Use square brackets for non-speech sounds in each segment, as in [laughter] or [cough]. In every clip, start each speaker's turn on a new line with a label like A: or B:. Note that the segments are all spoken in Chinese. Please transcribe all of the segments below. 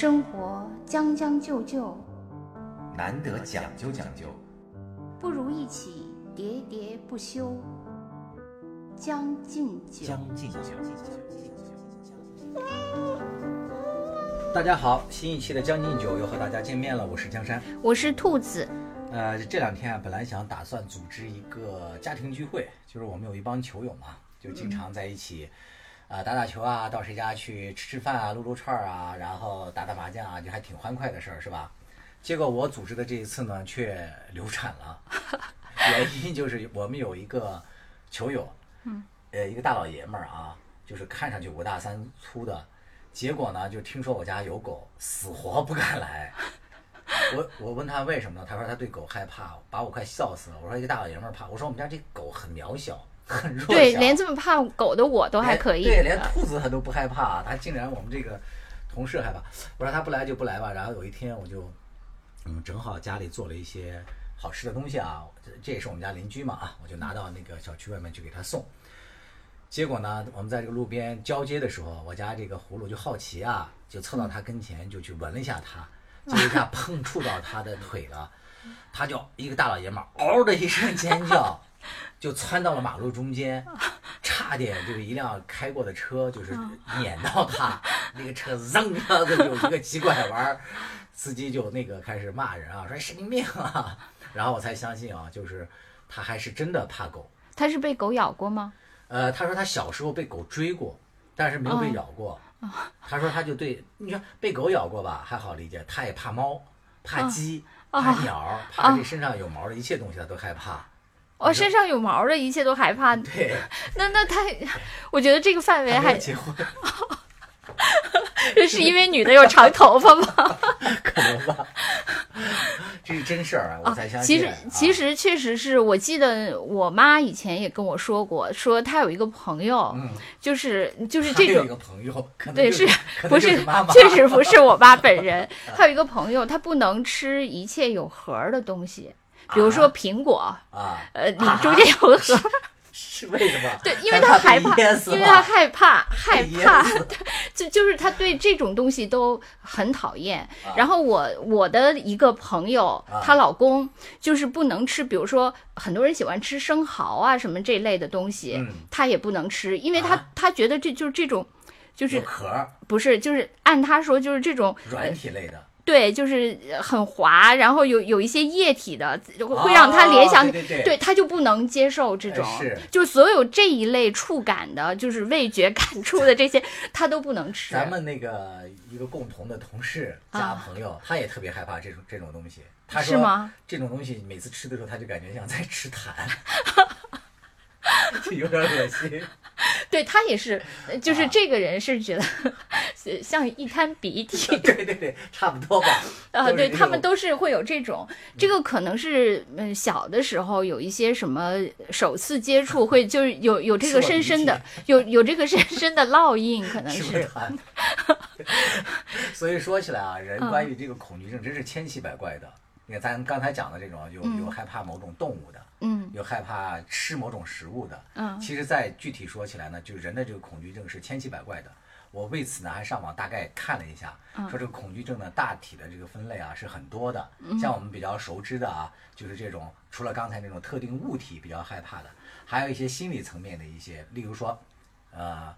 A: 生活将将就就，
B: 难得讲究讲究，
A: 不如一起喋喋不休。将进酒，
B: 将进酒。
C: 大家好，新一期的《将进酒》又和大家见面了，我是江山。
A: 我是兔子。
C: 呃，这两天啊，本来想打算组织一个家庭聚会，就是我们有一帮球友嘛，就经常在一起，啊、打打球啊，到谁家去吃吃饭啊，撸撸串儿啊，然后打打麻将啊，就还挺欢快的事儿，是吧？结果我组织的这一次呢，却流产了，[laughs] 原因就是我们有一个球友，嗯，呃，一个大老爷们儿啊，就是看上去五大三粗的，结果呢，就听说我家有狗，死活不敢来。我我问他为什么呢？他说他对狗害怕，把我快笑死了。我说一个大老爷们儿怕，我说我们家这狗很渺小，很弱小，
A: 对，连这么怕狗的我都还可以。
C: 对，连兔子他都不害怕，他竟然我们这个同事害怕。我说他不来就不来吧。然后有一天我就，嗯，正好家里做了一些好吃的东西啊，这这也是我们家邻居嘛啊，我就拿到那个小区外面去给他送。结果呢，我们在这个路边交接的时候，我家这个葫芦就好奇啊，就凑到他跟前就去闻了一下他，就一下 [laughs] 碰触到他的腿了，他就一个大老爷们儿嗷的一声尖叫，就窜到了马路中间，差点就是一辆开过的车就是碾到他，那个车子有一个急拐弯儿，司机就那个开始骂人啊，说神经病啊，然后我才相信啊，就是他还是真的怕狗。
A: 他是被狗咬过吗？
C: 呃，他说他小时候被狗追过，但是没有被咬过。他说他就对你说被狗咬过吧，还好理解，他也怕猫、怕鸡、怕鸟、怕这身上有毛的一切东西，他都害怕。
A: 哦，身上有毛的一切都害怕。[laughs]
C: 对，
A: 那那他，[laughs] 我觉得这个范围还
C: 结婚，[laughs]
A: 是因为女的有长头发吗？
C: 可能吧。这是真事儿啊，我才相信。
A: 其实其实确实是我记得我妈以前也跟我说过，说她有一个朋友，
C: 嗯，
A: 就是就是这种
C: 有一个朋友，可能
A: 对，
C: 就是可
A: 不
C: 是
A: 确实不是我爸本人。她有一个朋友，她不能吃一切有核的东西，比如说苹果，
C: 啊，
A: 呃，你中间有个核儿，
C: 是为什么？
A: 对，因为他害怕，因为
C: 他
A: 害怕害怕
C: 死，[laughs]
A: 就就是他对这种东西都很讨厌。
C: 啊
A: 然后我我的一个朋友，
C: 啊
A: 她老公就是不能吃，比如说很多人喜欢吃生蚝啊什么这类的东西，
C: 嗯
A: 也不能吃，因为她
C: 啊
A: 觉得这就是这种。就是
C: 壳
A: 不是，就是按他说，就是这种
C: 软体类的，
A: 对，就是很滑，然后有有一些液体的，会让他联想，
C: 哦对对对
A: 他就不能接受这种，
C: 哎是
A: 就所有这一类触感的，就是味觉感触的这些，他都不能吃。
C: 咱们那个一个共同的同事加
A: 啊
C: 朋友，他也特别害怕这种这种东西。他说
A: 是吗？
C: 这种东西每次吃的时候，他就感觉像在吃痰，就 [laughs] [laughs] 有点恶心。[laughs]
A: 对他也是，呃就是
C: 啊
A: 这个人是觉得 [laughs] 像一滩鼻涕。
C: 对对对，差不多吧。
A: 啊，对他们都是会有这种，这个可能是嗯小的时候有一些什么首次接触会就是有有这个深深的有有这个深深的烙印，可能是。
C: 所以说起来啊，人
A: 嗯
C: 关于这个恐惧症真是千奇百怪的。你看咱刚才讲的这种，有
A: 嗯
C: 有害怕某种动物的，
A: 嗯
C: 有害怕吃某种食物的，
A: 嗯
C: 其实，再具体说起来呢，就是人的这个恐惧症是千奇百怪的。我为此呢，还上网大概看了一下，
A: 嗯
C: 说这个恐惧症呢，大体的这个分类啊是很多的。
A: 嗯
C: 像我们比较熟知的啊，就是这种除了刚才那种特定物体比较害怕的，还有一些心理层面的一些，例如说，呃，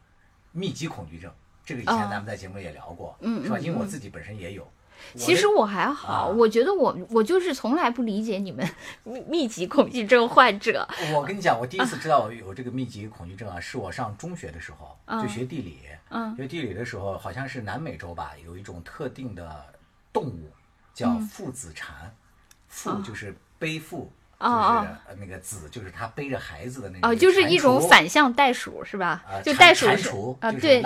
C: 密集恐惧症，这个以前
A: 哦
C: 咱们在节目里也聊过，
A: 嗯
C: 是吧？
A: 嗯
C: 因为我自己本身也有。我
A: 其实我还好，
C: 啊
A: 我觉得我我就是从来不理解你们 [laughs] 密密集恐惧症患者。
C: 我跟你讲，我第一次知道有这个密集恐惧症啊，是我上中学的时候，
A: 嗯
C: 就学地理。
A: 嗯
C: 学地理的时候，好像是南美洲吧，有一种特定的动物叫
A: 嗯
C: 父子蝉，父就是背负，
A: 哦
C: 就是那个子，就是他背着孩子的那个。
A: 哦，就是一种反向袋鼠是吧
C: 啊？
A: 就袋鼠是啊，
C: 就是
A: 对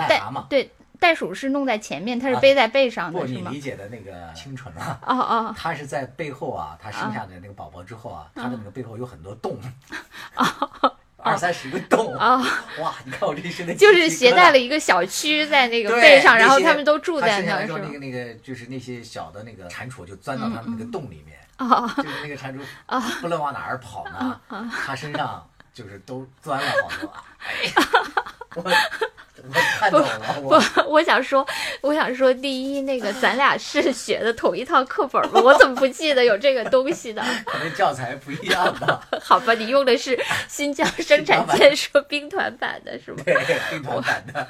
A: 对袋鼠是弄在前面，它是
C: 啊
A: 背在背上
C: 不，
A: 的是吗？
C: 你理解的那个清纯啊。
A: 哦哦。
C: 它是在背后啊，它生下的那个宝宝之后啊，它的那个背后有很多洞，[laughs] 二三十个洞。
A: 哦，
C: 哇！你看我这一身的
A: 就是携带了一个小区在那个背上，然后他们都住在那儿，是吗？
C: 生下来之后那？个那个就是那些小的那个蟾蜍就钻到他们那个洞里面，
A: 哦。
C: 就是那个蟾蜍不论往哪儿跑呢，它身上就是都钻了好多。哎 [laughs] 我看懂了，
A: 不
C: 我，
A: 我想说，我想说，第一，那个咱俩是学的同一套课本吗？我怎么不记得有这个东西呢？[laughs]
C: 可能教材不一样吧。
A: 好吧，你用的是新疆生产建设兵团版的是吗？[laughs]
C: 对，兵团版的，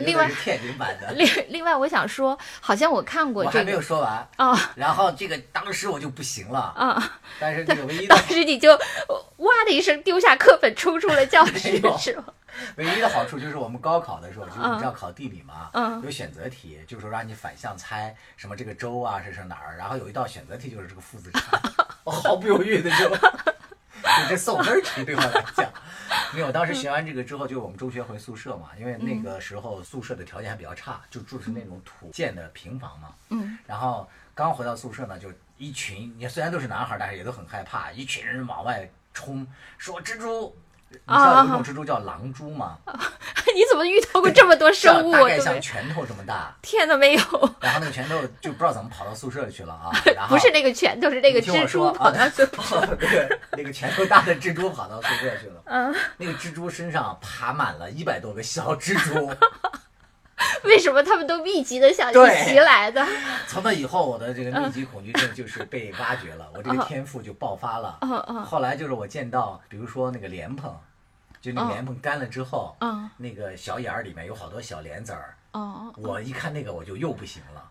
A: 另外
C: 用的是天津版的。
A: 另另外，我想说，好像我看过
C: 我还没有
A: 这个
C: 说完，
A: 啊
C: 然后这个当时我就不行了，
A: 啊，
C: 但是
A: 当时你就哇的一声丢下课本，冲出了教室，[laughs] 是吗？[laughs]
C: 唯一的好处就是我们高考的时候，就是
A: 嗯
C: 你知道考地理嘛，
A: 嗯。
C: 有选择题，就是说让你反向猜什么这个州啊是是哪儿，然后有一道选择题就是这个父子差，[laughs] 我毫不犹豫的就，就这送分儿题对我来讲，因为我当时学完这个之后，就我们中学回宿舍嘛，因为那个时候宿舍的条件还比较差，就住的是那种土建的平房嘛，
A: 嗯，
C: 然后刚回到宿舍呢，就一群，你虽然都是男孩儿，但是也都很害怕，一群人往外冲，说蜘蛛。你知道有一种蜘蛛叫狼蛛吗？[laughs]
A: 你怎么遇到过这么多生物？[laughs]
C: 大概像拳头这么大，[laughs]
A: 天哪，没有，
C: 然后那个拳头就不知道怎么跑到宿舍里去了啊。然后
A: 不是那个拳头，是那个蜘蛛跑到宿
C: 啊，那个那个拳头大的蜘蛛跑到宿舍去了。
A: 嗯，
C: 那个蜘蛛身上爬满了一百多个小蜘蛛。[laughs]
A: 为什么他们都密集的向你
C: 对
A: 袭来的？[laughs]
C: 从那以后，我的这个密集恐惧症就是被挖掘了，[laughs] 我这个天赋就爆发了。后来就是我见到，比如说那个莲蓬，就那莲蓬干了之后，
A: 嗯。
C: 那个小眼儿里面有好多小莲子儿，
A: 哦，
C: 我一看那个我就又不行了，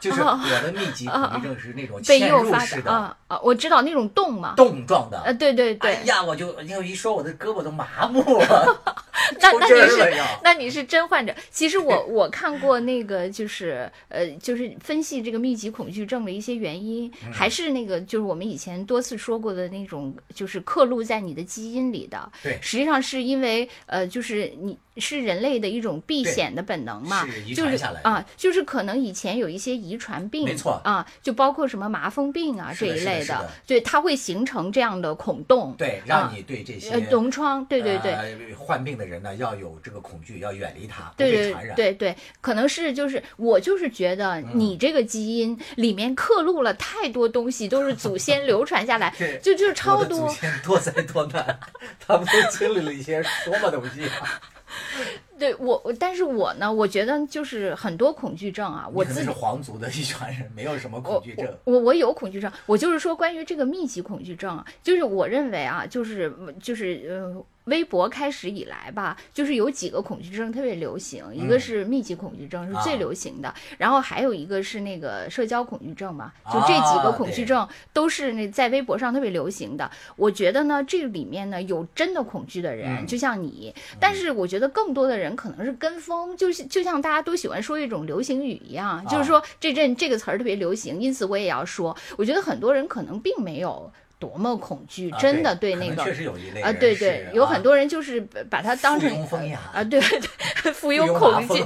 C: 就是我的密集恐惧症是那种
A: 被
C: 嵌入式的、
A: 啊啊！我知道那种洞嘛，
C: 洞状的。
A: 呃，对对对。
C: 哎，呀，我就因为一说，我的胳膊都麻木了，[laughs]
A: 那那你是。那你是真患者。其实我 [laughs] 我看过那个，就是呃，就是分析这个密集恐惧症的一些原因，
C: 嗯
A: 还是那个就是我们以前多次说过的那种，就是刻录在你的基因里的。
C: 对
A: 实际上是因为呃，就是你是人类的一种避险的本能嘛就是啊，就是可能以前有一些遗传病，
C: 没错
A: 啊，就包括什么麻风病啊这一类
C: 的
A: 对，它会形成这样的孔洞，
C: 对，让你对这些
A: 呃脓疮，对对对。
C: 呃患病的人呢要有这个恐惧，要远离它，不
A: 对对
C: 被传染。
A: 对对，可能是就是我就是觉得
C: 嗯
A: 你这个基因里面刻录了太多东西，都是祖先流传下来，就就超多。
C: 先多灾多难，[laughs] 他们都经历了一些什么东西啊？[laughs]
A: 对我，我但是我呢，我觉得就是很多恐惧症啊，我自
C: 是皇族的一传人，没有什么恐惧症。
A: 我我有恐惧症，我就是说关于这个密集恐惧症啊，就是我认为啊，就是就是呃，微博开始以来吧，就是有几个恐惧症特别流行，一个
C: 嗯
A: 是密集恐惧症是
C: 啊。
A: 最流行的，然后还有一个是那个社交恐惧症嘛，就这几个
C: 啊
A: 恐惧症都是那在微博上特别流行的。我觉得呢，这里面呢有真的恐惧的人，
C: 嗯。
A: 就像你，但是我觉得更多的人可能是跟风，就是就像大家都喜欢说一种流行语一样，就是
C: 啊
A: 说这阵这个词儿特别流行，因此我也要说。我觉得很多人可能并没有多么恐惧，
C: 啊
A: 真的
C: 对
A: 那个。
C: 确实有一类
A: 啊，对对，有很多人就是把它当成啊，对对，附庸
C: 庸麻 [laughs]
A: 恐惧，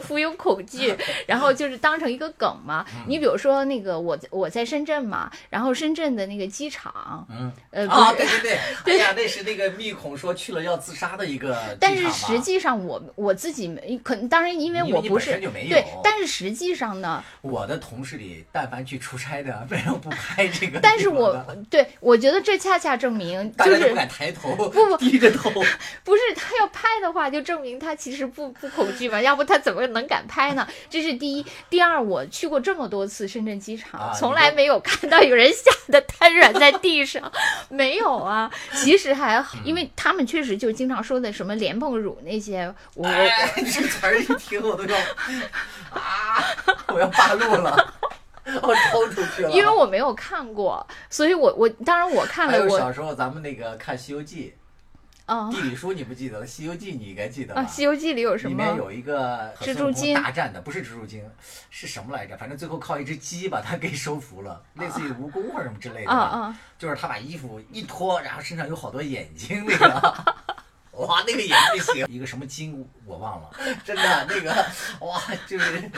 A: 富有恐惧，然后就是当成一个梗嘛。
C: 嗯
A: 你比如说那个我我在深圳嘛，然后深圳的那个机场，
C: 嗯
A: 呃，
C: 啊，对对对，[laughs] 哎呀，那是那个密孔说去了要自杀的一个
A: 但是实际上我我自己没可能，当然因为我不是对，但是实际上呢，
C: 我的同事里，但凡去出差的，没有不拍这个。
A: 但是我对我觉得这恰恰证明就是
C: 不敢抬头，
A: 不不
C: 低着头。[laughs]
A: 不是他要拍的话，就证明他其实不不恐惧嘛，[laughs] 要不他怎么能敢拍呢？这是第一。第二，我去过这么多次深圳机场，
C: 啊
A: 从来没有看到有人吓得瘫软在地上，[laughs] 没有啊。其实还好，因为他们确实就经常说的什么莲蓬乳那些，我我
C: 哎，这词儿一听我都要啊，我要发怒了，[laughs] 我抽出去了。
A: 因为我没有看过，所以我我当然我看
C: 还
A: 了我
C: 有小时候咱们那个看《西游记
A: 啊》，
C: 地理书你不记得了，《西游记》你应该记得吧？
A: 啊，《西游记》里有什么？
C: 里面有一个和
A: 蜘蛛精
C: 大战的，不是蜘蛛精，是什么来着？反正最后靠一只鸡把他给收服了，类似于蜈蚣或者什么之类的。
A: 啊啊！[laughs]
C: 就是他把衣服一脱，然后身上有好多眼睛，那个，[laughs] 哇，那个眼睛行。一个什么精我忘了，真的那个，哇，就是。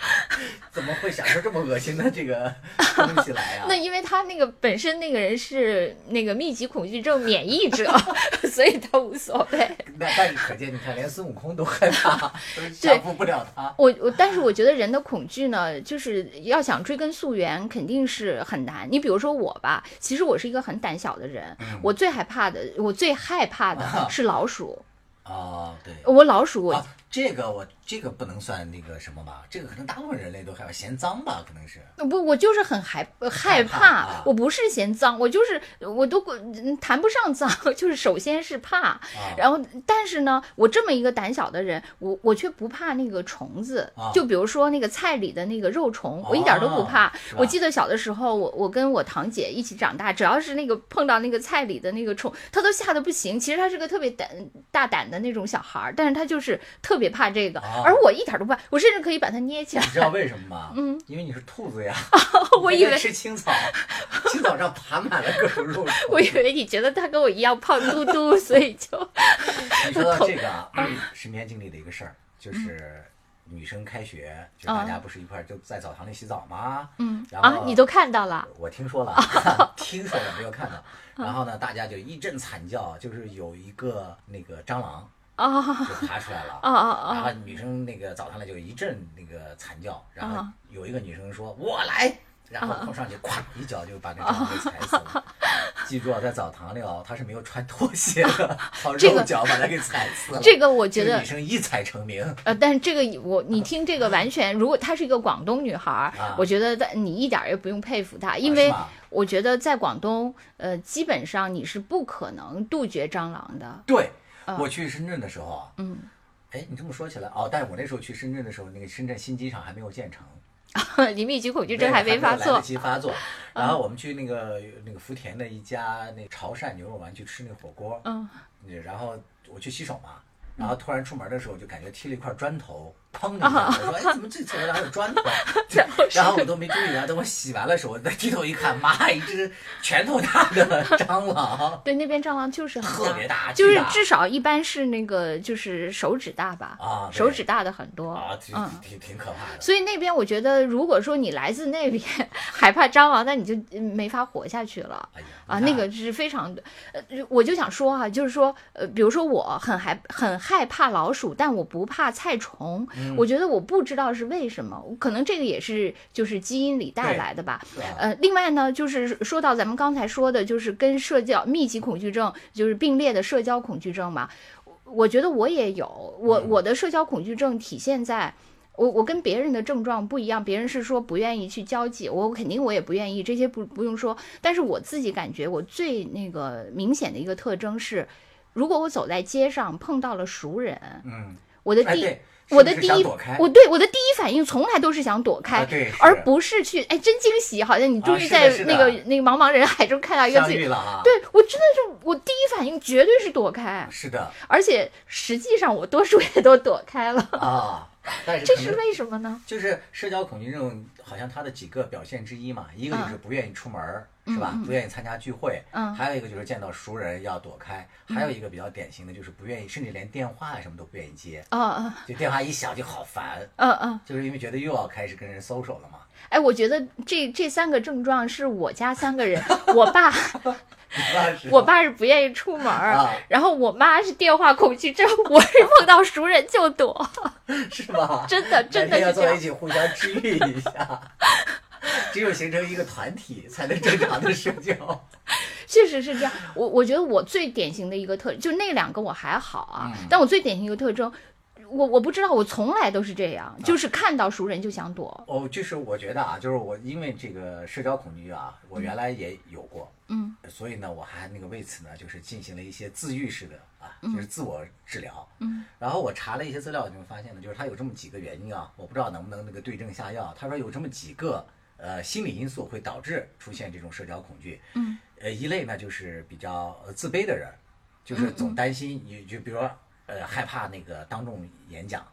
C: [laughs] 怎么会想出这么恶心的这个 [laughs] 东西来啊？
A: 那因为他那个本身那个人是那个密集恐惧症免疫者，[laughs] 所以他无所谓。
C: 那但是可见，你看连孙悟空都害怕，都降服不了他。
A: 我我，但是我觉得人的恐惧呢，就是要想追根溯源，肯定是很难。你比如说我吧，其实我是一个很胆小的人，
C: 嗯
A: 我最害怕的，我最害怕的是老鼠。
C: 啊，对。
A: 我老鼠我
C: 啊，这个我这个不能算那个什么吧？这个可能大部分人类都还要嫌脏吧？可能是。
A: 不，我就是很害呃害
C: 怕
A: 我不是嫌脏，我就是我都嗯谈不上脏，[laughs] 就是首先是怕，
C: 啊
A: 然后但是呢，我这么一个胆小的人，我我却不怕那个虫子，
C: 啊
A: 就比如说那个菜里的那个肉虫，我一点都不怕。我记得小的时候，我我跟我堂姐一起长大，只要是那个碰到那个菜里的那个虫，她都吓得不行。其实她是个特别胆大胆的那种小孩儿，但是她就是特别怕这个，
C: 啊
A: 而我一点都不怕，我甚至可以把它捏起来
C: 你。知道为什么吗？[laughs] 嗯，因为你是兔子呀。[laughs]
A: 我以为
C: 吃青草，[laughs] 青草上爬满了各种肉虫。
A: 我以为你觉得它跟我一样胖嘟嘟，所以就
C: 你说到这个啊，身边经历的一个事儿，就是女生开学，就大家不是一块儿就在澡堂里洗澡吗？
A: 嗯
C: 然后
A: 啊，你都看到了
C: 我听说了，听说了没有看到。然后呢，大家就一阵惨叫，就是有一个那个蟑螂
A: 啊
C: 就爬出来了。
A: 啊啊啊
C: 然后
A: 啊！
C: 女生那个澡堂里就一阵那个惨叫，然后
A: 啊
C: 有一个女生说：“我来。”然后冲上去，咵一脚就把那蟑螂给踩死了。[laughs] 记住啊，在澡堂里哦，她是没有穿拖鞋的，[laughs] 靠
A: 这个
C: 肉脚把他给踩死了。
A: 这个我觉得
C: 女生一踩成名。
A: 呃，但是这个我你听这个完全，如果她是一个广东女孩我觉得你一点儿也不用佩服她，因为我觉得在广东，呃，基本上你是不可能杜绝蟑螂的。
C: 对，我去深圳的时候啊，
A: 嗯，
C: 哎，你这么说起来哦，但是我那时候去深圳的时候，那个深圳新机场还没有建成，
A: 你密集恐惧
C: 对
A: 症还没发作。
C: 来得。及发作。然后我们去那个那个福田的一家那个潮汕牛肉丸去吃那个火锅，
A: 嗯，
C: 然后我去洗手嘛，然后突然出门的时候就感觉踢了一块砖头，砰的一下，我说哎怎么这厕所里还有砖头？
A: 然后是
C: 然后我都没注意啊，等我洗完了手，我再低头一看，妈，一只拳头大的 [laughs] 蟑螂，
A: 对，那边蟑螂就是很
C: 特别大，
A: 就是至少一般是那个就是手指大吧，
C: 啊
A: 手指大的很多
C: 啊，挺
A: 嗯。
C: 挺挺可怕的。
A: 所以那边我觉得，如果说你来自那边 [laughs] 害怕蟑螂，那你就嗯没法活下去了。啊，那个是非常的，呃，我就想说哈、就是说，呃，比如说我很害很害怕老鼠，但我不怕菜虫，
C: 嗯
A: 我觉得我不知道是为什么，可能这个也是就是基因里带来的吧。呃，另外呢，就是说到咱们刚才说的，就是跟社交密集恐惧症就是并列的社交恐惧症嘛，我觉得我也有，我
C: 嗯
A: 我的社交恐惧症体现在。我我跟别人的症状不一样，别人是说不愿意去交际，我肯定我也不愿意，这些不不用说。但是我自己感觉我最那个明显的一个特征是，如果我走在街上碰到了熟人，
C: 嗯，
A: 我的第、我的第一我对我的第一反应从来都是想躲开，
C: 啊对
A: 而不是去哎真惊喜，好像你终于在那个、那个茫茫人海中看到一个
C: 相
A: 自己对我真的是我第一反应绝对是躲开，
C: 是的。
A: 而且实际上我多数也都躲开了，
C: 啊，但是
A: 这是为什么呢？
C: 就是社交恐惧症，好像它的几个表现之一嘛，一个就是不愿意出门儿，是吧？不愿意参加聚会，
A: 嗯。
C: 还有一个就是见到熟人要躲开，还有一个比较典型的就是不愿意，甚至连电话啊什么都不愿意接，
A: 啊啊
C: 就电话一响就好烦，
A: 嗯嗯，
C: 就是因为觉得又要开始跟人 social 了嘛。
A: 哎，我觉得这这三个症状是我家三个人，[laughs] 我爸我爸是不愿意出门然后我妈是电话恐惧症，我是碰到熟人就躲，[laughs]
C: 是吧？
A: 真的真的
C: 要在一起互相治愈一下，[laughs] 只有形成一个团体才能正常的社交。[laughs]
A: 确实是这样。我我觉得我最典型的一个特，就那两个我还好啊，
C: 嗯
A: 但我最典型一个特征，我我不知道，我从来都是这样，就是看到熟人就想躲。
C: 哦，就是我觉得啊，就是我因为这个社交恐惧啊，我原来也有过，
A: 嗯，
C: 所以呢，我还那个为此呢，就是进行了一些自愈式的啊，就是自我治疗，
A: 嗯，
C: 然后我查了一些资料，就会发现呢，就是它有这么几个原因啊，我不知道能不能那个对症下药。他说有这么几个呃心理因素会导致出现这种社交恐惧，
A: 嗯，
C: 呃，一类呢就是比较呃自卑的人，就是总担心你就比如说呃害怕那个当众演讲，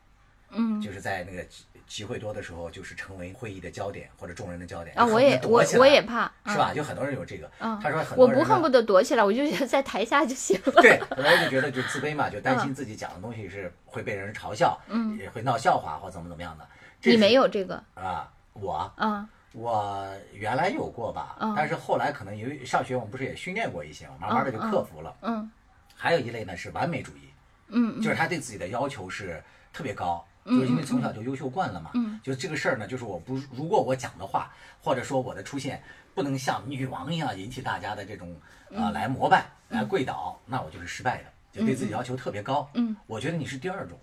A: 嗯
C: 就是在那个集集会多的时候，就是成为会议的焦点或者众人的焦点
A: 啊，我也我我也怕，
C: 是吧？就很多人有这个，
A: 嗯？
C: 他说很
A: 我
C: 多人呢
A: 不恨不得躲起来，我就觉得在台下就行了。
C: 对，很多人就觉得就自卑嘛，就担心自己讲的东西是会被人嘲笑，
A: 嗯，
C: 也会闹笑话或怎么怎么样的。
A: 你没有这个，
C: 啊？我
A: 嗯
C: 我原来有过吧，
A: 嗯
C: 但是后来可能由于上学，我们不是也训练过一些嘛，慢慢的就克服了。
A: 嗯
C: 还有一类呢是完美主义，
A: 嗯
C: 就是他对自己的要求是特别高，就是因为从小就优秀惯了嘛。
A: 嗯，
C: 就这个事儿呢，就是我不如果我讲的话，或者说我的出现不能像女王一样引起大家的这种
A: 嗯
C: 呃来膜拜、来跪倒，那我就是失败的。就对自己要求特别高。
A: 嗯，
C: 我觉得你是第二种，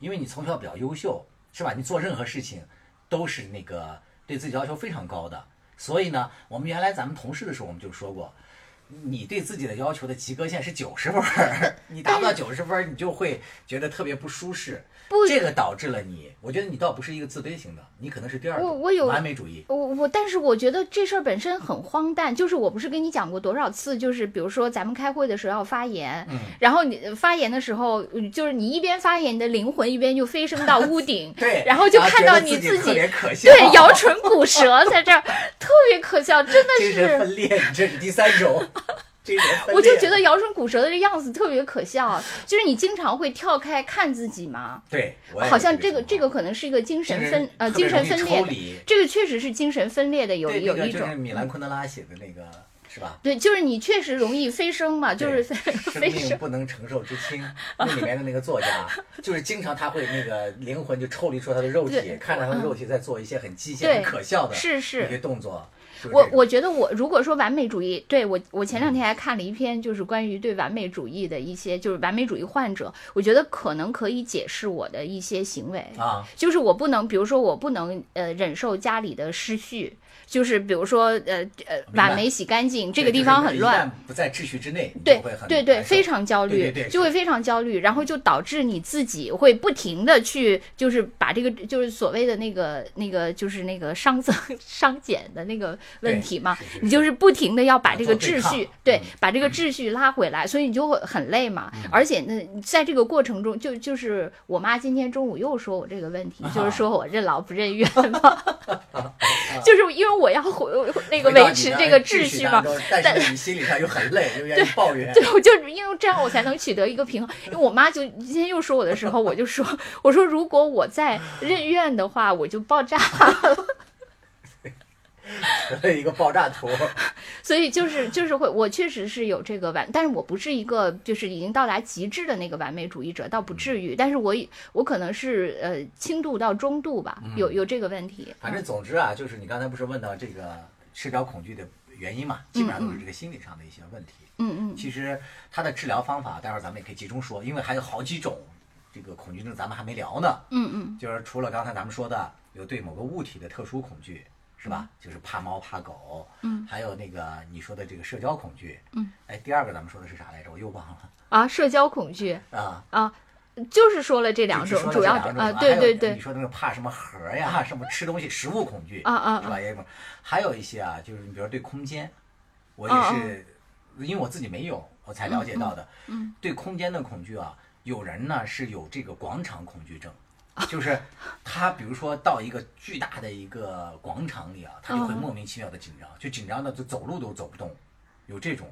C: 因为你从小比较优秀，是吧？你做任何事情都是那个对自己要求非常高的。所以呢，我们原来咱们同事的时候我们就说过，你对自己的要求的及格线是九十分儿，[laughs] 你达不到九十分儿，你就会觉得特别不舒适。
A: 不
C: 这个导致了你，我觉得你倒不是一个自卑型的，你可能是第二种，
A: 我我有
C: 完美主义。
A: 我我，但是我觉得这事儿本身很荒诞。就是我不是跟你讲过多少次，就是比如说咱们开会的时候要发言，
C: 嗯
A: 然后你发言的时候，嗯就是你一边发言，你的灵魂一边就飞升到屋顶，[laughs]
C: 对，
A: 然后就看到你
C: 自
A: 己对摇 [laughs] 唇鼓舌在这儿，特别可笑，真的
C: 精神
A: 是。
C: 分裂，你这是第三种。
A: 我就觉得摇唇鼓舌的这样子特别可笑，就是你经常会跳开看自己嘛，
C: 对，
A: 好像这个这个可能是一个精神分呃精神分裂。这个确实是精神分裂的有
C: 对，
A: 有一种
C: 就是米兰昆德拉写的那个，是吧？
A: 对，就是你确实容易飞升嘛，就是飞升。
C: 命不能承受之轻，那里面的那个作家，[laughs] 就是经常他会那个灵魂就抽离出他的肉体，看着他的肉体在做一些很机械、很可笑的
A: 是是
C: 一些动作。就是
A: 我我觉得我如果说完美主义，对我我前两天还看了一篇，就是关于对完美主义的一些，就是完美主义患者，我觉得可能可以解释我的一些行为，
C: 啊，
A: 就是我不能，比如说我不能呃忍受家里的失序。就是比如说，呃呃，
C: 白
A: 碗没洗干净，这个地方很乱，，
C: 就是不在秩序之内，
A: 对对对，非常焦虑，
C: 对对对
A: 就会非常焦虑，然后就导致你自己会不停的去，就是把这个就是所谓的那个那个就是那个熵增熵减的那个问题嘛你就是不停的要把这个秩序，对
C: 嗯，
A: 把这个秩序拉回来，所以你就会很累嘛。而且呢，在这个过程中，就就是我妈今天中午又说我这个问题，就是说我任劳不任怨嘛，[laughs] 就是因为我要回那个维持这个秩
C: 秩
A: 序嘛
C: 但是你心里上又很累，[laughs] 又愿意抱怨。
A: 对，我就是因为这样，我才能取得一个平衡。因为我妈就今天又说我的时候，我就说，[laughs] 我说如果我再任怨的话，我就爆炸了。[laughs]
C: 一个爆炸图，[laughs]
A: 所以就是就是会，我确实是有这个完，但是我不是一个就是已经到达极致的那个完美主义者，倒不至于。但是我我可能是呃轻度到中度吧，有有这个问题。
C: 反正总之啊，就是你刚才不是问到这个社交恐惧的原因嘛，基本上都是这个心理上的一些问题。
A: 嗯嗯
C: 其实它的治疗方法，待会儿咱们也可以集中说，因为还有好几种这个恐惧症，咱们还没聊呢。
A: 嗯嗯
C: 就是除了刚才咱们说的有对某个物体的特殊恐惧，是吧？就是怕猫怕狗，
A: 嗯，
C: 还有那个你说的这个社交恐惧，
A: 嗯，
C: 哎，第二个咱们说的是啥来着？我又忘了
A: 啊，社交恐惧
C: 啊。
A: 啊，就是说了这两种，主要啊，对对对
C: 你，说那个怕什么盒呀，什么吃东西食物恐惧
A: 啊啊
C: 是吧？也有，还有一些啊，就是你比如说对空间，我也是，因为我自己没有，我才了解到的。
A: 嗯
C: 对空间的恐惧啊，有人呢是有这个广场恐惧症，就是他比如说到一个巨大的一个广场里啊，他就会
A: 嗯
C: 莫名其妙的紧张，就紧张的就走路都走不动，有这种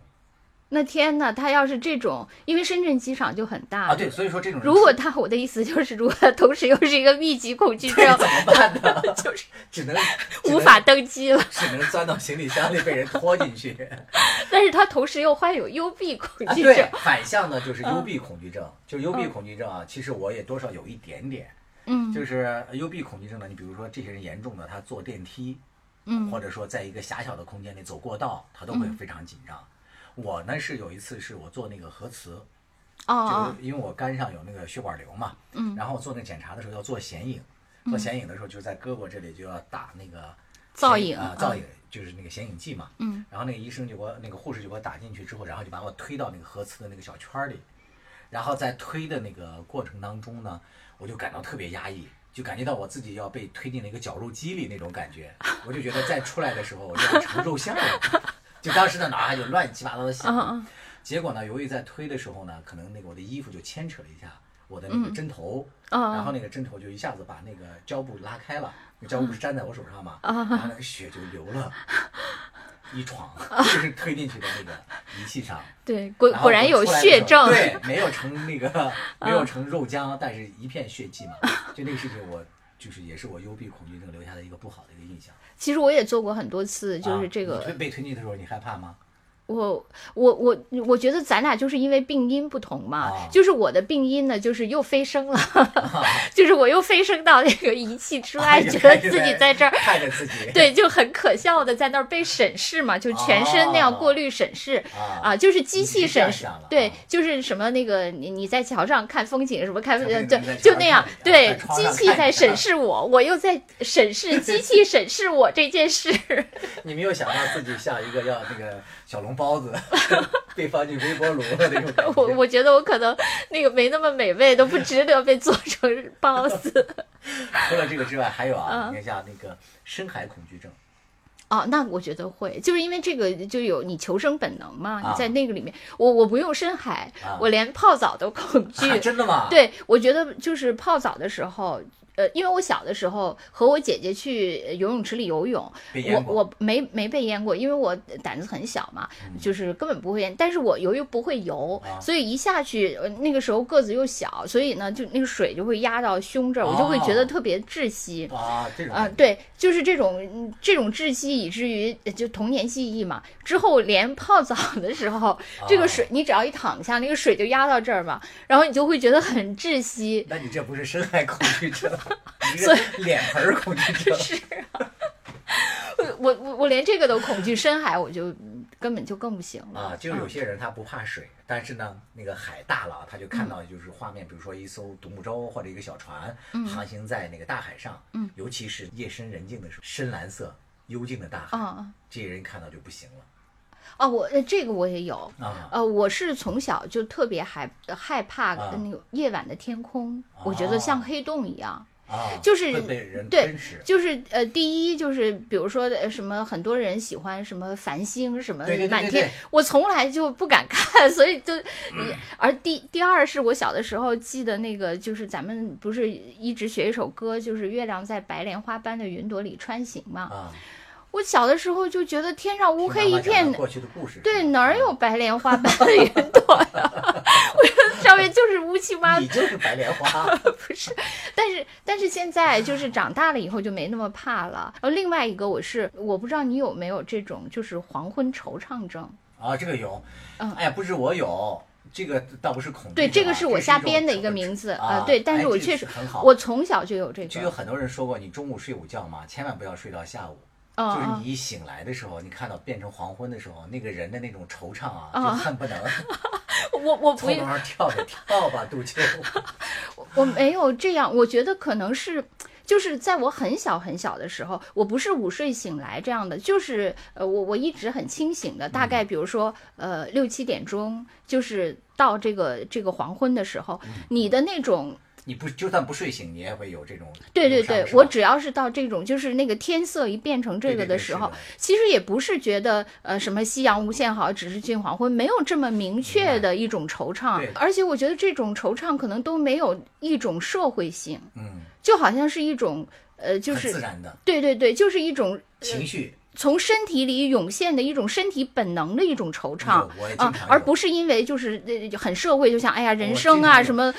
A: 那天呐，他要是这种，因为深圳机场就很大
C: 啊。对，所以说这种
A: 如果他，我的意思就是，如果他同时又是一个密集恐惧症，
C: 怎么办呢？[laughs]
A: 就是
C: 只能
A: 无法登机了。
C: 只能钻到行李箱里被人拖进去。[laughs]
A: 但是他同时又患有幽闭恐
C: 啊，对
A: 惧症，，
C: 反向呢就是幽闭恐惧症，就是幽闭
A: 嗯
C: 恐惧症啊，其实我也多少有一点点，
A: 嗯。
C: 就是幽闭恐惧症呢，你比如说这些人严重的，他坐电梯，
A: 嗯。
C: 或者说在一个狭小的空间里走过道，他都会非常紧张。我呢是有一次是我做那个核磁，
A: 哦
C: 就
A: 哦
C: 是因为我肝上有那个血管瘤嘛，
A: 嗯。
C: 然后我做那个检查的时候要做显影，做显影的时候就是在胳膊这里就要打那个
A: 造影
C: 啊，造影就是那个显影剂嘛，
A: 嗯。
C: 然后那个医生就给我那个护士就给我打进去之后，然后就把我推到那个核磁的那个小圈儿里，然后在推的那个过程当中呢，我就感到特别压抑，就感觉到我自己要被推进了一个绞肉机里那种感觉，我就觉得再出来的时候我就要成肉馅儿了，[laughs] 就当时的脑海就乱七八糟的想。结果呢，由于在推的时候呢，可能那个我的衣服就牵扯了一下我的那个针头，
A: 嗯
C: 然后那个针头就一下子把那个胶布拉开了，那胶布不是粘在我手上嘛，
A: 嗯
C: 然后那个血就流了。一床就是推进去的那个仪器上，[laughs]
A: 对，果果然有血症，
C: 对，没有成那个 [laughs] 没有成肉浆，但是一片血迹嘛。就那个事情，我就是也是我幽闭恐惧症留下的一个不好的一个印象。
A: 其实我也做过很多次，就是
C: 啊
A: 这个
C: 被推进的时候，你害怕吗？
A: 我我我我觉得咱俩就是因为病因不同嘛，
C: 啊。
A: 就是我的病因呢，就是又飞升了，[laughs] 就是我又飞升到那个仪器之外，觉得自己在这儿。
C: 看着自己，
A: 对，就很可笑的在那儿被审视嘛，就全身那样过滤审视、
C: 啊。
A: 啊，就是机器审视对
C: 啊，
A: 就是什么那个你你在桥上看风景什么看
C: 风景在，桥
A: 就那样，对机器在审视我，我又在审视机器 [laughs] 审视我这件事。[laughs]
C: 你没有想到自己像一个要那个小笼包子 [laughs] 被放进微波炉的那种。[laughs]
A: 我我觉得我可能那个没那么美味，都不值得被做成包子。[laughs]
C: 除了这个之外，还有啊，
A: 嗯
C: 你看像那个深海恐惧症，
A: 哦，那我觉得会，就是因为这个就有你求生本能嘛，
C: 啊
A: 你在那个里面，我我不用深海，
C: 啊
A: 我连泡澡都恐惧。
C: 啊真的吗？，
A: 对，我觉得就是泡澡的时候。呃，因为我小的时候和我姐姐去呃游泳池里游泳，我我没没被淹过，因为我胆子很小嘛，就是根本不会淹。但是我由于不会游，所以一下去，呃那个时候个子又小，所以呢，就那个水就会压到胸这儿，我就会觉得
C: 哦
A: 特别窒息。
C: 啊，这种
A: 啊、对，就是这种嗯这种窒息，以至于呃就童年记忆嘛。之后连泡澡的时候，这个水你只要一躺下，那个水就压到这儿嘛，然后你就会觉得很窒息。
C: 那你这不是深海恐惧症，你
A: 所
C: 是脸盆恐惧症。
A: 是啊，我我我连这个都恐惧，深海我就嗯根本就更不行了。
C: 啊，就是有
A: 嗯
C: 些人他不怕水，但是呢，那个海大了，他就看到就是画面，比如说一艘独木舟或者一个小船航行在那个大海上，
A: 嗯
C: 尤其是夜深人静的时候，深蓝色幽静的大海，这些人看到就不行了
A: 啊！我呃这个我也有。
C: 啊。
A: 呃，我是从小就特别害害怕
C: 啊
A: 那个夜晚的天空，我觉得像
C: 哦
A: 黑洞一样。
C: 啊，
A: 就是对。就是呃，第一就是比如说呃什么，很多人喜欢什么繁星什么满天我从来就不敢看，所以就，[clears throat] 而第第二是我小的时候记得那个，就是咱们不是一直学一首歌，就是月亮在白莲花般的云朵里穿行嘛。
C: 啊，
A: 我小的时候就觉得天上乌黑一片，
C: 过去的故事。
A: 对，哪儿有白莲花般的云朵呀？[laughs] 我上面就是乌漆嘛
C: 你就是白莲花 [laughs]
A: 不是，但是但是现在就是长大了以后就没那么怕了。然后另外一个我是我不知道你有没有这种就是黄昏惆怅症。
C: 啊，这个有。
A: 嗯
C: 哎呀，不是我有，这个倒不是恐惧。
A: 对，这个是我瞎编的一个名字
C: 啊
A: 呃，对，但是我确实
C: 很好。
A: 我从小就有这个。
C: 就有很多人说过，你中午睡午觉嘛，千万不要睡到下午。
A: 嗯
C: 就是
A: 嗯
C: 你一醒来的时候，你看到变成黄昏的时候，那个人的那种惆怅啊，
A: 啊
C: 就恨不能
A: 我我不
C: 从跳着跳吧，杜秋。[laughs]
A: 我没有这样，我觉得可能是。就是在我很小很小的时候，我不是午睡醒来这样的，就是呃，我我一直很清醒的，大
C: 嗯
A: 概比如说呃六七点钟，就是到这个这个黄昏的时候，
C: 嗯
A: 你的那种
C: 你不就算不睡醒，你也会有这种
A: 对对对，我只要是到这种就是那个天色一变成这个的时候，其实也不是觉得呃什么夕阳无限好，只是近黄昏，没有这么明确的一种惆怅，而且我觉得这种惆怅可能都没有一种社会性，
C: 嗯，
A: 就好像是一种呃就
C: 是自
A: 是
C: 然的
A: 对对对，就是一种
C: 情绪。
A: 从身体里涌现的一种身体本能的一种惆怅啊
C: 常，
A: 而不是因为就是呃很社会，就像哎呀人生啊什么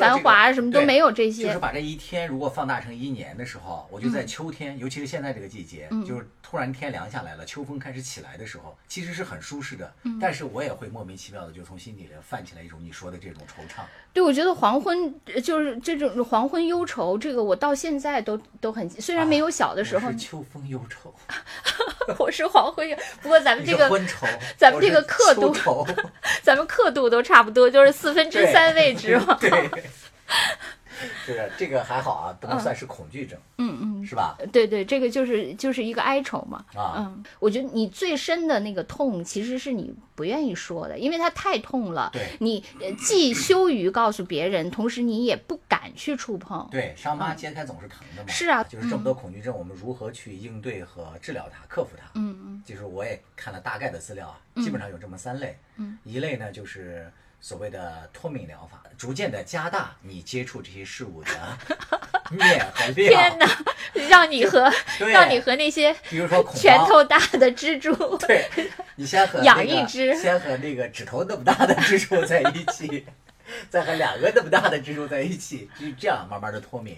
A: 繁华啊什么都没有这些。
C: 就是，把这一天如果放大成一年的时候，我就
A: 嗯。
C: 在秋天，尤其是现在这个季节，就是突然天凉下来了，秋风开始起来的时候，其实是很舒适的。
A: 嗯。
C: 但是我也会莫名其妙的就从心底里泛起来一种你说的这种惆怅。
A: 对，我觉得黄昏呃就是这种黄昏忧愁，这个我到现在都都很，虽然没有小的时候，
C: 是秋风忧愁，[laughs] [laughs]
A: 我是黄昏忧，不过咱们这个咱们这个刻度，咱们刻度都差不多，就是四分之三位置嘛。[laughs]
C: 是 [laughs] 这个还好啊，不能算是恐惧症，
A: 嗯嗯，
C: 是吧？
A: 对对，这个就是就是一个哀愁嘛。
C: 啊
A: 嗯，我觉得你最深的那个痛，其实是你不愿意说的，因为它太痛了。
C: 对
A: 你呃既羞于告诉别人，同时你也不敢去触碰。
C: 对，伤疤揭开总是疼的嘛。
A: 是啊
C: 就是这么多恐惧症，我们如何去应对和治疗它、克服它？
A: 嗯嗯
C: 就是我也看了大概的资料啊，基本上有这么三类。
A: 嗯，
C: 一类呢就是所谓的脱敏疗法，逐渐的加大你接触这些事物的 [laughs] 面和
A: 天
C: 量。
A: 哪，让你和让你和那些
C: 比如说
A: 拳，头大的蜘蛛。[laughs]
C: 对你先和、那个、
A: 养一只
C: 先和那个指头那么大的蜘蛛在一起，[laughs] 再和两个那么大的蜘蛛在一起，就是这样慢慢的脱敏。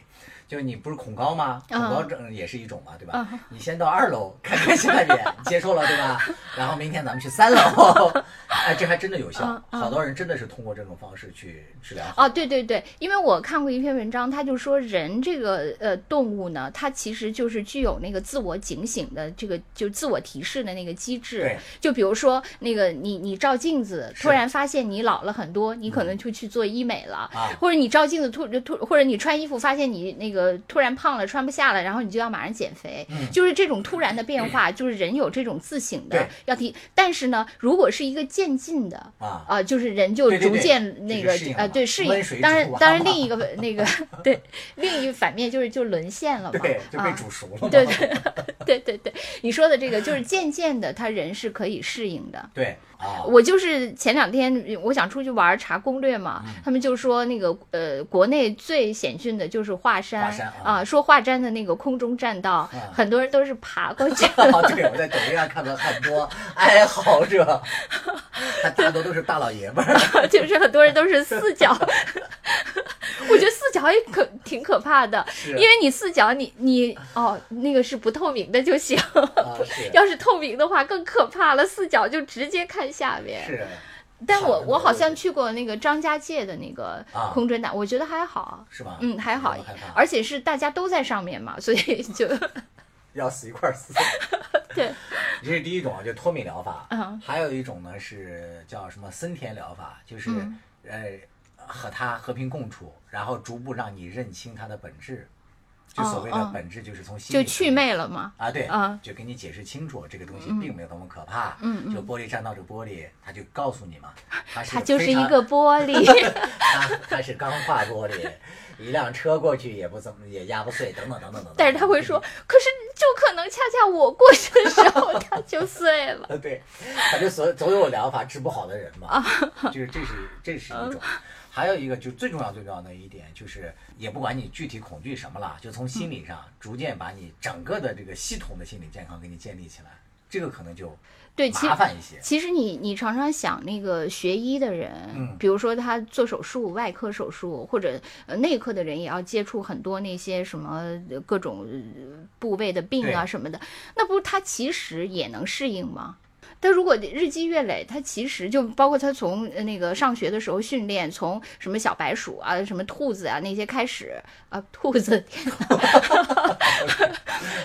C: 就你不是恐高吗？恐
A: 嗯
C: 高症也是一种嘛，对吧？
A: 嗯
C: 你先到二楼 [laughs] 看看下面，接受了对吧？然后明天咱们去三楼，[laughs] 哎，这还真的有效好多人真的是通过这种方式去治疗好。
A: 哦，对对对，因为我看过一篇文章，他就说人这个呃动物呢，它其实就是具有那个自我警醒的这个就自我提示的那个机制
C: 对。
A: 就比如说那个你你照镜子，突然发现你老了很多，你可能就去做医美了。
C: 啊，
A: 或者你照镜子突突，或者你穿衣服发现你那个突然胖了，穿不下了，然后你就要马上减肥，
C: 嗯
A: 就是这种突然的变化，就是人有这种自省的要提。但是呢，如果是一个渐进的，
C: 啊
A: 啊，就是人就逐渐那个呃，
C: 就是适应了
A: 对适应。当然，当然另一个那个对另一反面就是就沦陷了嘛，
C: 对，就被
A: 啊
C: 煮熟了嘛。
A: 对对 [laughs] 对对对，你说的这个就是渐渐的，他人是可以适应的。
C: 对啊，
A: 我就是前两天我想出去玩查攻略嘛，
C: 嗯。
A: 他们就说那个呃，国内最险峻的就是华山
C: 华山啊
A: 说华山的那个空中栈道，
C: 啊
A: 很多人都是爬过去。
C: 哦，[laughs] 对，我在抖音上看到很多 [laughs] 哀嚎者，他大多都是大老爷们儿。[laughs]
A: 就是很多人都是四脚，我觉得四脚也可挺可怕的，因为你四脚你你哦那个是不透明的就行，
C: 啊，是。
A: 要是透明的话更可怕了，四脚就直接看下面。
C: 是
A: 但我我好像去过那个张家界的那个
C: 啊
A: 空中栈，我觉得还好，
C: 是吧？
A: 嗯还好而且是大家都在上面嘛，所以就 [laughs]
C: 要死一块儿死。[laughs]
A: 对，[laughs]
C: 这是第一种啊，就脱敏疗法。
A: 嗯
C: 还有一种呢是叫什么森田疗法，就是、
A: 嗯
C: 呃和它和平共处，然后逐步让你认清它的本质。就所谓的本质，就是从心
A: 就祛魅了嘛。
C: 啊，对，
A: 啊
C: 就给你解释清楚，这个东西
A: 嗯
C: 并没有那么可怕。
A: 嗯嗯
C: 就玻璃栈道这个玻璃，它就告诉你嘛，它是
A: 它就是一个玻璃，[laughs]
C: 它它是钢化玻璃，一辆车过去也不怎么也压不碎，等等等等等等。
A: 但是他会说，可是就可能恰恰我过去的时候它就碎了。
C: 呃，对，他就所总有疗法治不好的人嘛，
A: 啊
C: 就是这是这是
A: 嗯
C: 一种，还有一个就最重要最重要的一点就是，也不管你具体恐惧什么了，就从心理上逐渐把你整个的这个系统的心理健康给你建立起来，这个可能就
A: 对，其
C: 麻烦一些。
A: 其实你你常常想那个学医的人，
C: 嗯
A: 比如说他做手术、外科手术或者呃内科的人，也要接触很多那些什么呃各种呃部位的病啊什么的，那不他其实也能适应吗？他如果日积月累，他其实就包括他从呃那个上学的时候训练，从什么小白鼠啊、什么兔子啊那些开始啊，兔子！[laughs]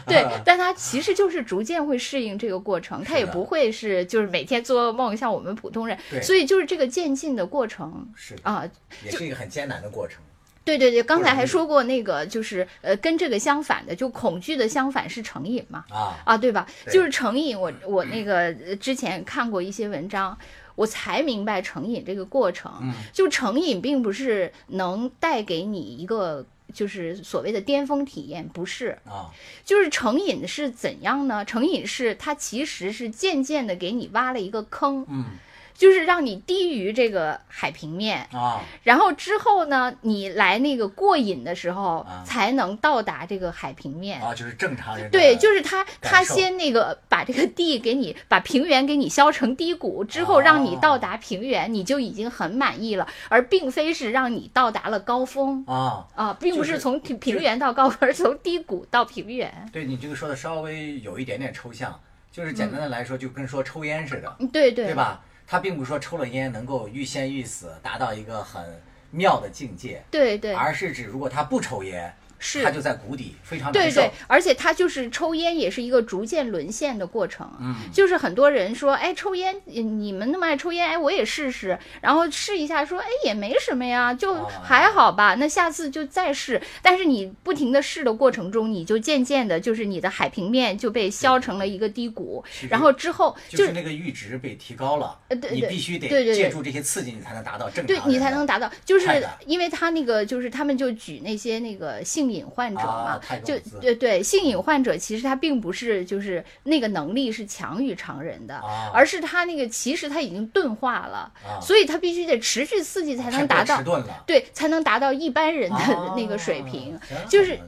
A: 对，但他其实就是逐渐会适应这个过程，他也不会是就是每天做噩梦，像我们普通人，所以就是这个渐进的过程
C: 是，
A: 啊。
C: 也是一个很艰难的过程。
A: 对对对，刚才还说过那个就是呃跟这个相反的，就恐惧的相反是成瘾嘛。
C: 啊，
A: 啊，对吧？
C: 对
A: 就是成瘾，我我那个呃之前看过一些文章，我才明白成瘾这个过程。
C: 嗯
A: 就成瘾并不是能带给你一个就是所谓的巅峰体验，不是。
C: 啊，
A: 就是成瘾是怎样呢？成瘾是它其实是渐渐的给你挖了一个坑，
C: 嗯
A: 就是让你低于这个海平面，
C: 啊，
A: 然后之后呢，你来那个过瘾的时候，
C: 啊
A: 才能到达这个海平面。
C: 啊，就是正常人
A: 对，就是他，他先那个把这个地给你，把平原给你削成低谷，之后让你到达平原，你就已经很满意了，而并非是让你到达了高峰
C: 啊。
A: 啊，并不
C: 是
A: 是从平平原到高峰，而是从低谷到平原。
C: 对你这个说的稍微有一点点抽象，就是简单的来说，就跟说抽烟似的，
A: 嗯对对
C: 对吧？他并不是说抽了烟能够欲仙欲死，达到一个很妙的境界，
A: 对对，
C: 而是指如果他不抽烟，
A: 是
C: 他就在谷底，非常难受。
A: 对对，而且他就是抽烟也是一个逐渐沦陷的过程。
C: 嗯，
A: 就是很多人说，哎，抽烟，你们那么爱抽烟，哎，我也试试，然后试一下，说，哎，也没什么呀，就
C: 啊
A: 还好吧。那下次就再试。但是你不停的试的过程中，你就渐渐的，就是你的海平面就被削成了一个低谷然后之后
C: 就
A: 就是
C: 那个阈值被提高了，
A: 呃对对
C: 你必须得
A: 对对对
C: 借助这些刺激，你才能达到正常
A: 对你才能达到，就是因为他那个就是他们就举那些那个性瘾患者嘛，
C: 啊
A: 就对对，性瘾患者其实他并不是就是那个能力是强于常人的，
C: 啊
A: 而是他那个其实他已经钝化了，
C: 啊
A: 所以他必须得持续刺激才能达到对，才能达到一般人的
C: 啊
A: 那个水平。
C: 这
A: 就是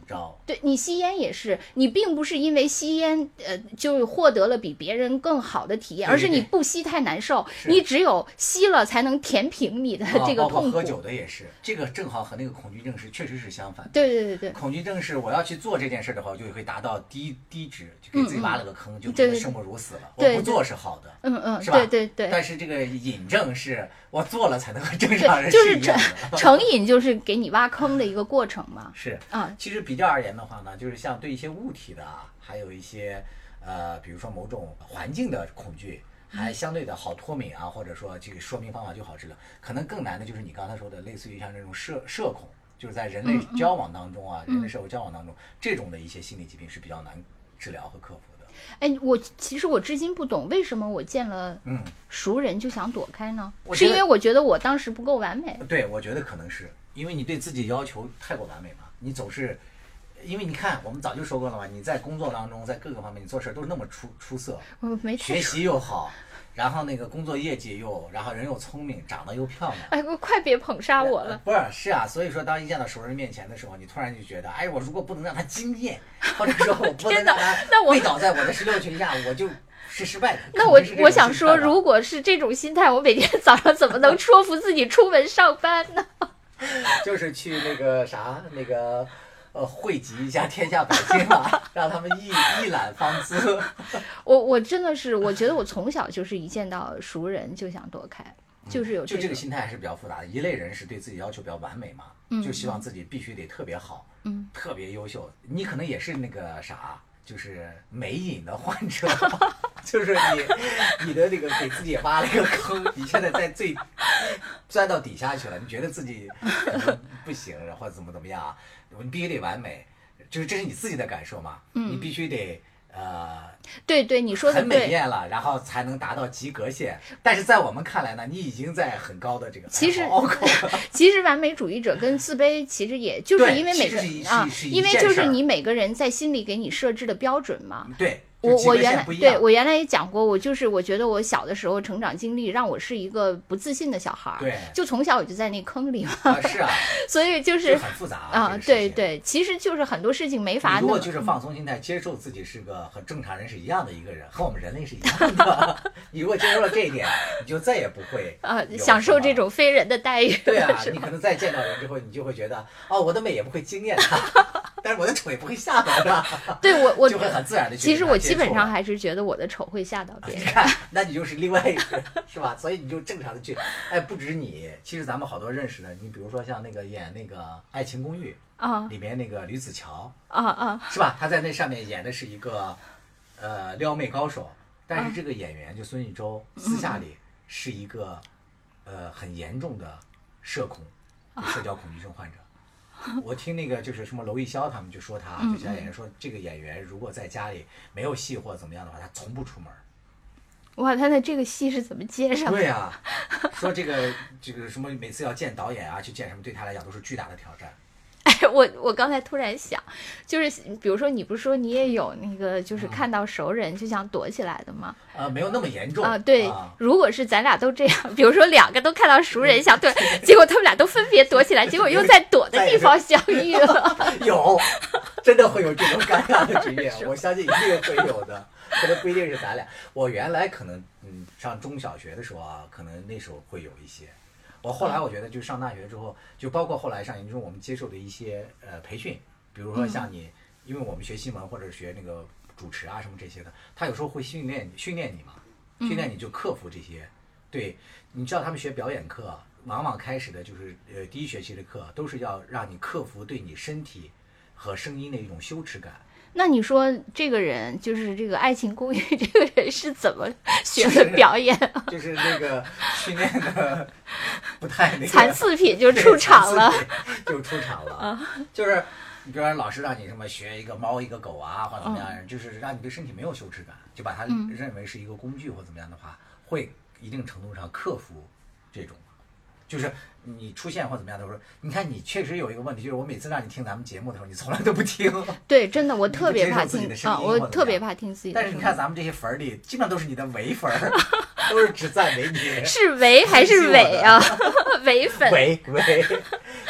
A: 对你吸烟也是，你并不是因为吸烟，呃，就获得了比别人更好的体验，而是你不吸太难受，你只有吸了才能填平你的
C: 啊
A: 这个痛苦。
C: 酒的也是，这个正好和那个恐惧症是确实是相反的。
A: 对对对对，
C: 恐惧症是我要去做这件事的话，我就会达到低低值，就给自己挖了个坑，就觉得生不如死了。我不做是好的，
A: 嗯嗯，
C: 是吧？
A: 对对对。
C: 但是这个瘾症是我做了才能和正常人
A: 就是成
C: 一样的。
A: 成瘾，就是给你挖坑的一个过程嘛。
C: 是
A: 啊，
C: 其实比较而言的话呢，就是像对一些物体的啊，还有一些呃，比如说某种环境的恐惧，还相对的好脱敏啊，或者说这个说明方法就好治疗。可能更难的就是你刚才说的，类似于像这种社社恐，就是在人类交往当中啊，人类社会交往当中，这种的一些心理疾病是比较难治疗和克服的。
A: 哎，我其实我至今不懂，为什么我见了
C: 嗯，
A: 熟人就想躲开呢？是因为我觉得我当时不够完美。
C: 对，我觉得可能是因为你对自己要求太过完美嘛，你总是。因为你看，我们早就说过了嘛，你在工作当中，在各个方面，你做事都是那么出出色，
A: 我没
C: 学习又好，然后那个工作业绩又，然后人又聪明，长得又漂亮。
A: 哎，快别捧杀我了。
C: 不是，是啊，所以说当一见到熟人面前的时候，你突然就觉得，哎，我如果不能让他惊艳，或者说我不能 [laughs] 让他
A: 那我
C: 跪倒在我的石榴裙下，我就是失败的。
A: 那我我想说，如果是这种心态，我每天早上怎么能说服自己出门上班呢？[laughs]
C: 就是去那个啥那个。呃，汇集一下天下百姓啊，让他们一一览芳姿。[laughs]
A: 我我真的是，我觉得我从小就是一见到熟人就想躲开，就是有
C: 就这个心态还是比较复杂的。一类人是对自己要求比较完美嘛，就希望自己必须得特别好，
A: 嗯，
C: 特别优秀。你可能也是那个啥，就是美瘾的患者，[laughs] 就是你你的那个给自己挖了一个坑，你现在在最钻到底下去了，你觉得自己不行，或者怎么怎么样啊，你必须得完美，就是这是你自己的感受嘛，你必须得呃
A: 对对，你说的
C: 很美。艳了，然后才能达到及格线。但是在我们看来呢，你已经在很高的这个
A: 其实其实完美主义者跟自卑其实也就是因为每个
C: 其实是一
A: 啊因为就是你每个人在心里给你设置的标准嘛。
C: 对，
A: 我我原来。对我原来也讲过，我就是我觉得我小的时候成长经历让我是一个不自信的小孩儿，
C: 对
A: 就从小我就在那坑里嘛，
C: 啊是啊，[laughs]
A: 所以就
C: 就是很复杂
A: 啊。对对，其实就是很多事情没法弄
C: 你如果。就是放松心态，接受自己是个和正常人是一样的一个人，和我们人类是一样的。[laughs] 你如果接受了这一点，你就再也不会
A: 享受这种非人的待遇，
C: 对啊，你可能再见到人之后，你就会觉得，哦，我的美也不会惊艳他，[laughs] 但是我的丑也不会吓到他，
A: 对我我
C: 就会很自然的去
A: 其实
C: 跟他
A: 我基本上还是觉得我的丑会吓到别人。[laughs]
C: 你看，那你就是另外一个，是吧？[laughs] 所以你就正常的去，哎，不止你，其实咱们好多认识的，你比如说像那个演那个《爱情公寓
A: 啊》
C: 里面那个吕子乔，
A: 啊啊！
C: 是吧？他在那上面演的是一个呃撩妹高手，但是这个演员就孙艺洲私下里是一个呃很严重的社恐，社交恐惧症患者。[laughs] 我听那个就是什么娄艺潇他们就说他，就其他演员说这个演员如果在家里没有戏或怎么样的话，他从不出门。
A: 哇，他的这个戏是怎么接上的？
C: 对呀、[laughs] 说这个这个什么每次要见导演啊，去见什么，对他来讲都是巨大的挑战。
A: 哎，我我刚才突然想，就是比如说，你不是说你也有那个，
C: 嗯
A: 就是看到熟人就想躲起来的吗？
C: 啊，没有那么严重
A: 啊，对
C: 啊，
A: 如果是咱俩都这样，比如说两个都看到熟人想躲，结果他们俩都分别躲起来，结果又在躲的地方相遇了。[laughs]
C: 有，真的会有这种尴尬的局面，我相信一定会有的，可能不一定是咱俩。我原来可能嗯上中小学的时候啊，可能那时候会有一些。我后来我觉得，就上大学之后，就包括后来上研究生，我们接受的一些呃培训，比如说像你，因为我们学新闻或者学那个主持啊什么这些的，他有时候会训练训练你嘛，训练你就克服这些。对，你知道他们学表演课，往往开始的就是呃第一学期的课，都是要让你克服对你身体和声音的一种羞耻感。
A: 那你说这个人就是这个《爱情公寓》[laughs] 这个人是怎么学的表演？[laughs]
C: 就是那个训练的不太那个
A: 残次品就出场了。
C: 就出场了。就是你比如说老师让你什么学一个猫一个狗啊，或者怎么样，就是让你对身体没有羞耻感，就把它认为是一个工具或怎么样的话，会一定程度上克服这种。就是你出现或怎么样的我说，你看你确实有一个问题，就是我每次让你听咱们节目的时候，你从来都不听。
A: 对，真的，我特别怕听啊，我特别怕听自己的声音。
C: 但是你看咱们这些粉儿里，基本上都是你的伪粉儿，[laughs] 都是只赞美你。
A: 是唯还是伪啊？[laughs] 伪粉？
C: 伪伪，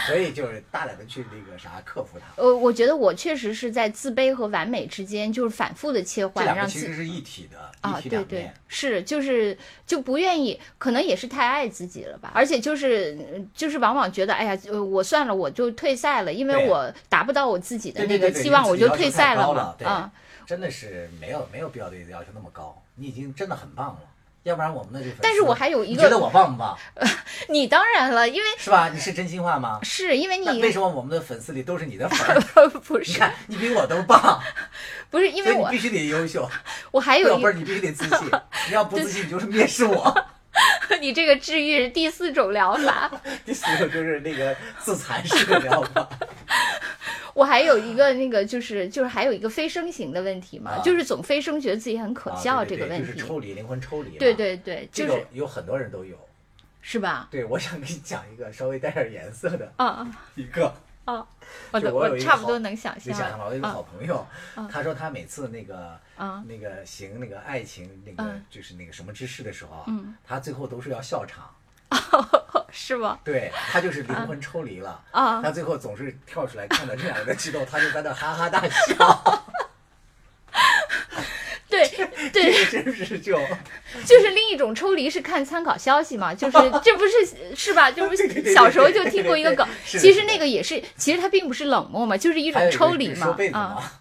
C: 所以就是大胆的去那个啥克服它。
A: 呃，我觉得我确实是在自卑和完美之间，就是反复的切
C: 这
A: 换，
C: 其实是一体的，
A: 啊，对对。，是就是就不愿意，可能也是太爱自己了吧，而且就是呃就是往往觉得，哎呀，呃我算了，我就退赛了，因为我达不到我自己的那个期望，我就退赛
C: 了，嘛
A: 啊。
C: 真的是没有没有必要对你的要求那么高，你已经真的很棒了。要不然我们的这
A: 但是我还有一个
C: 你觉得我棒不棒？[laughs]
A: 你当然了，因为
C: 是吧？你是真心话吗？
A: 是因为你
C: 为什么我们的粉丝里都是你的粉儿？[laughs]
A: 不是
C: 你看，你比我都棒，
A: 不是因为我
C: 你必须得优秀，
A: 我还有一
C: 个不是你必须得自信。[laughs] 你要不自信，你就是蔑视我。[laughs]
A: 你这个治愈是第四种疗法，[laughs]
C: 第四个就是那个自残式的疗法，[laughs]
A: 我还有一个那个就是就是还有一个飞升型的问题嘛，
C: 啊
A: 就是总飞升觉得自己很可
C: 啊
A: 笑这个问题，
C: 就是抽离灵魂抽离嘛。
A: 对对对，
C: 这个
A: 就是
C: 有很多人都有。
A: 是吧？
C: 对，我想给你讲一个稍微带点颜色的
A: 啊
C: 一个。
A: 啊，我的
C: 就我有一个
A: 差不多能想象
C: 能想象吧，我有一个
A: 啊
C: 好朋友，
A: 啊
C: 他说他每次那个
A: 啊
C: 那个行那个爱情那个
A: 嗯
C: 就是那个什么之事的时候啊
A: 嗯，
C: 他最后都是要笑场。[laughs]
A: 是吗？
C: 对他就是灵魂抽离了，
A: 啊
C: 他最后总是跳出来看到这两个人的激动，他就在那哈哈大笑。[laughs]
A: 对
C: 就 [laughs]
A: 就是另一种抽离是看参考消息嘛，就是 [laughs] 这不是是吧？就是小时候就听过一个梗，其实那个也是，其实它并不是冷漠嘛，就是一种抽离嘛啊
C: 嘛，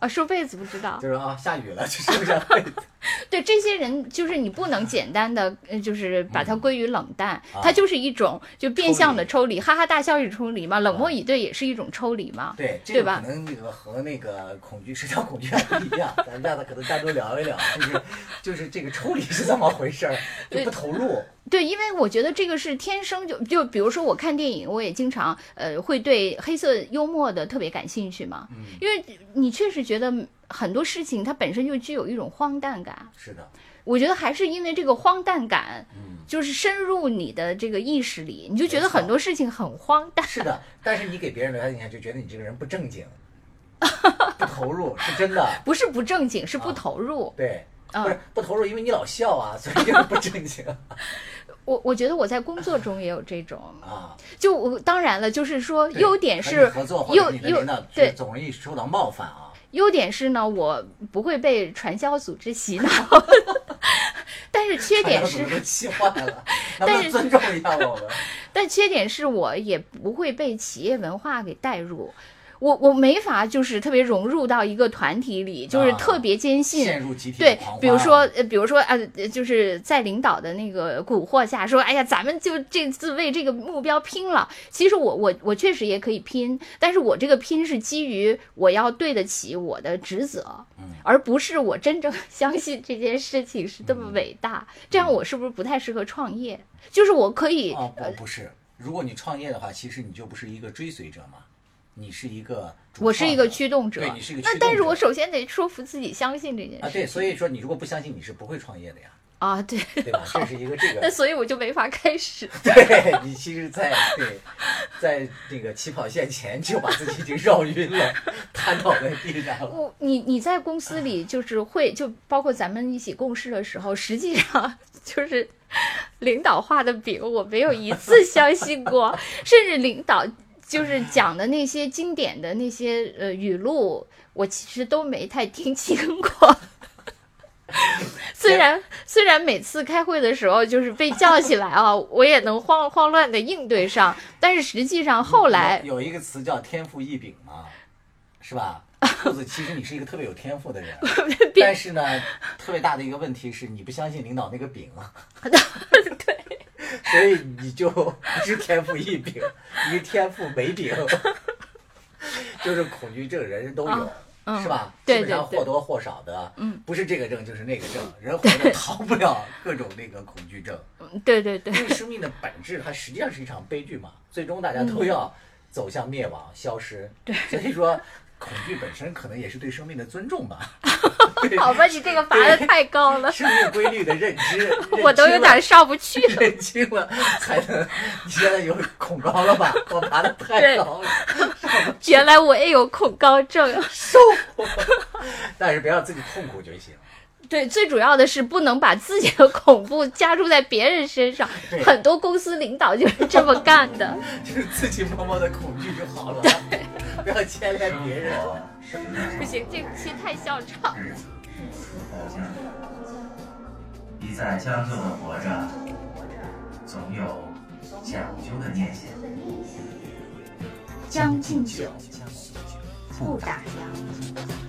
A: 啊，收被子不知道，
C: 就是啊下雨了就收一下被子。[laughs]
A: 对这些人，就是你不能简单的，呃就是把它归于冷淡，它就是一种就变相的
C: 抽
A: 抽离，哈哈大笑是抽离嘛，冷漠以对也是一种抽离嘛。
C: 对，这
A: 对吧
C: 个可能那个和那个恐惧社交恐惧还不一样，咱们让他可能单独聊一聊，就是就是这个抽离是怎么回事儿，就不投入。
A: 对，因为我觉得这个是天生就就比如说我看电影，我也经常呃会对黑色幽默的特别感兴趣嘛，
C: 嗯，
A: 因为你确实觉得很多事情它本身就具有一种荒诞感。
C: 是的，
A: 我觉得还是因为这个荒诞感，
C: 嗯，
A: 就是深入你的这个意识里，你就觉得很多事情很荒诞。
C: 是的。[laughs] 但是你给别人留下印象，就觉得你这个人不正经，不投入，是真的。[laughs]
A: 不是不正经，是不
C: 啊
A: 投入。
C: 对，
A: 啊
C: 不是不投入，因为你老笑啊，所以就不正经 [laughs]
A: 我我觉得我在工作中也有这种，
C: 啊。
A: 就我当然了，就是说优点是
C: 合作或者
A: 优优
C: 你的领导
A: 对
C: 总容易受到冒犯啊。
A: 优点是呢，我不会被传销组织洗脑，[laughs] 但是缺点是
C: 气坏了，[laughs]
A: 但是
C: 尊重一下我们？[laughs]
A: 但缺点是我也不会被企业文化给带入，我我没法就是特别融入到一个团体里，就是
C: 啊
A: 特别坚信。
C: 陷入集体
A: 对比如说，呃，比如说，呃，呃就是在领导的那个蛊惑下，说，哎呀，咱们就这次为这个目标拼了。其实我我我确实也可以拼，但是我这个拼是基于我要对得起我的职责，
C: 嗯
A: 而不是我真正 [laughs] 相信这件事情是这么
C: 嗯
A: 伟大。这样我是不是不太适合创业？就是我可以，
C: 哦，不不是，如果你创业的话，其实你就不是一个追随者嘛，你是一个
A: 我是一个驱动者
C: 对，你是一个驱
A: 那
C: 动者
A: 但是我首先得说服自己相信这件事
C: 啊，对，所以说你如果不相信，你是不会创业的呀，
A: 啊，对，
C: 对吧？[laughs] 这是一个这个那，
A: 所以我就没法开始。[laughs]
C: 对你其实在，对，在那个起跑线前就把自己已经绕晕了，[laughs] 瘫倒在地上了。
A: 我你你在公司里就是会就包括咱们一起共事的时候，实际上就是领导画的饼，我没有一次相信过，甚至领导就是讲的那些经典的那些呃语录，我其实都没太听清过。[laughs] 虽然虽然每次开会的时候就是被叫起来啊，我也能慌慌乱的应对上，但是实际上后来
C: 有有一个词叫天赋异禀嘛，是吧？兔子，其实你是一个特别有天赋的人，[laughs] 但是呢，特别大的一个问题是你不相信领导那个饼啊。[laughs] 对。所以你就不是天赋异禀，你是天赋没禀，[laughs] 就是恐惧症，人人都有。
A: 嗯
C: 是吧？
A: 对
C: 基本上
A: 对对
C: 或多或少的，
A: 嗯，
C: 不是这个症就是那个症，人活着逃不了各种那个恐惧症。
A: 对对对
C: 因为生命的本质，它实际上是一场悲剧嘛，最终大家
A: 嗯
C: 都要走向灭亡、消失。对，所以说恐惧本身可能也是对生命的尊重吧，[laughs] 对 [laughs]
A: 好吧你这个拔的太高了。
C: 生命规律的认知
A: 我都有点上不去了。
C: 认清了才能你现在有恐高了吧？我拔的太高了
A: 原来我也有恐高症
C: 受但是别让自己痛苦就行。
A: 对最主要的是不能把自己的恐怖加注在别人身上很多公司领导就是这么干的。[laughs]
C: 就是自己默默的恐惧就好了不要牵连别人
A: 不行这个戏太嚣张
B: 一再将就的活着总有讲究的念想。
A: 将进酒不打烊。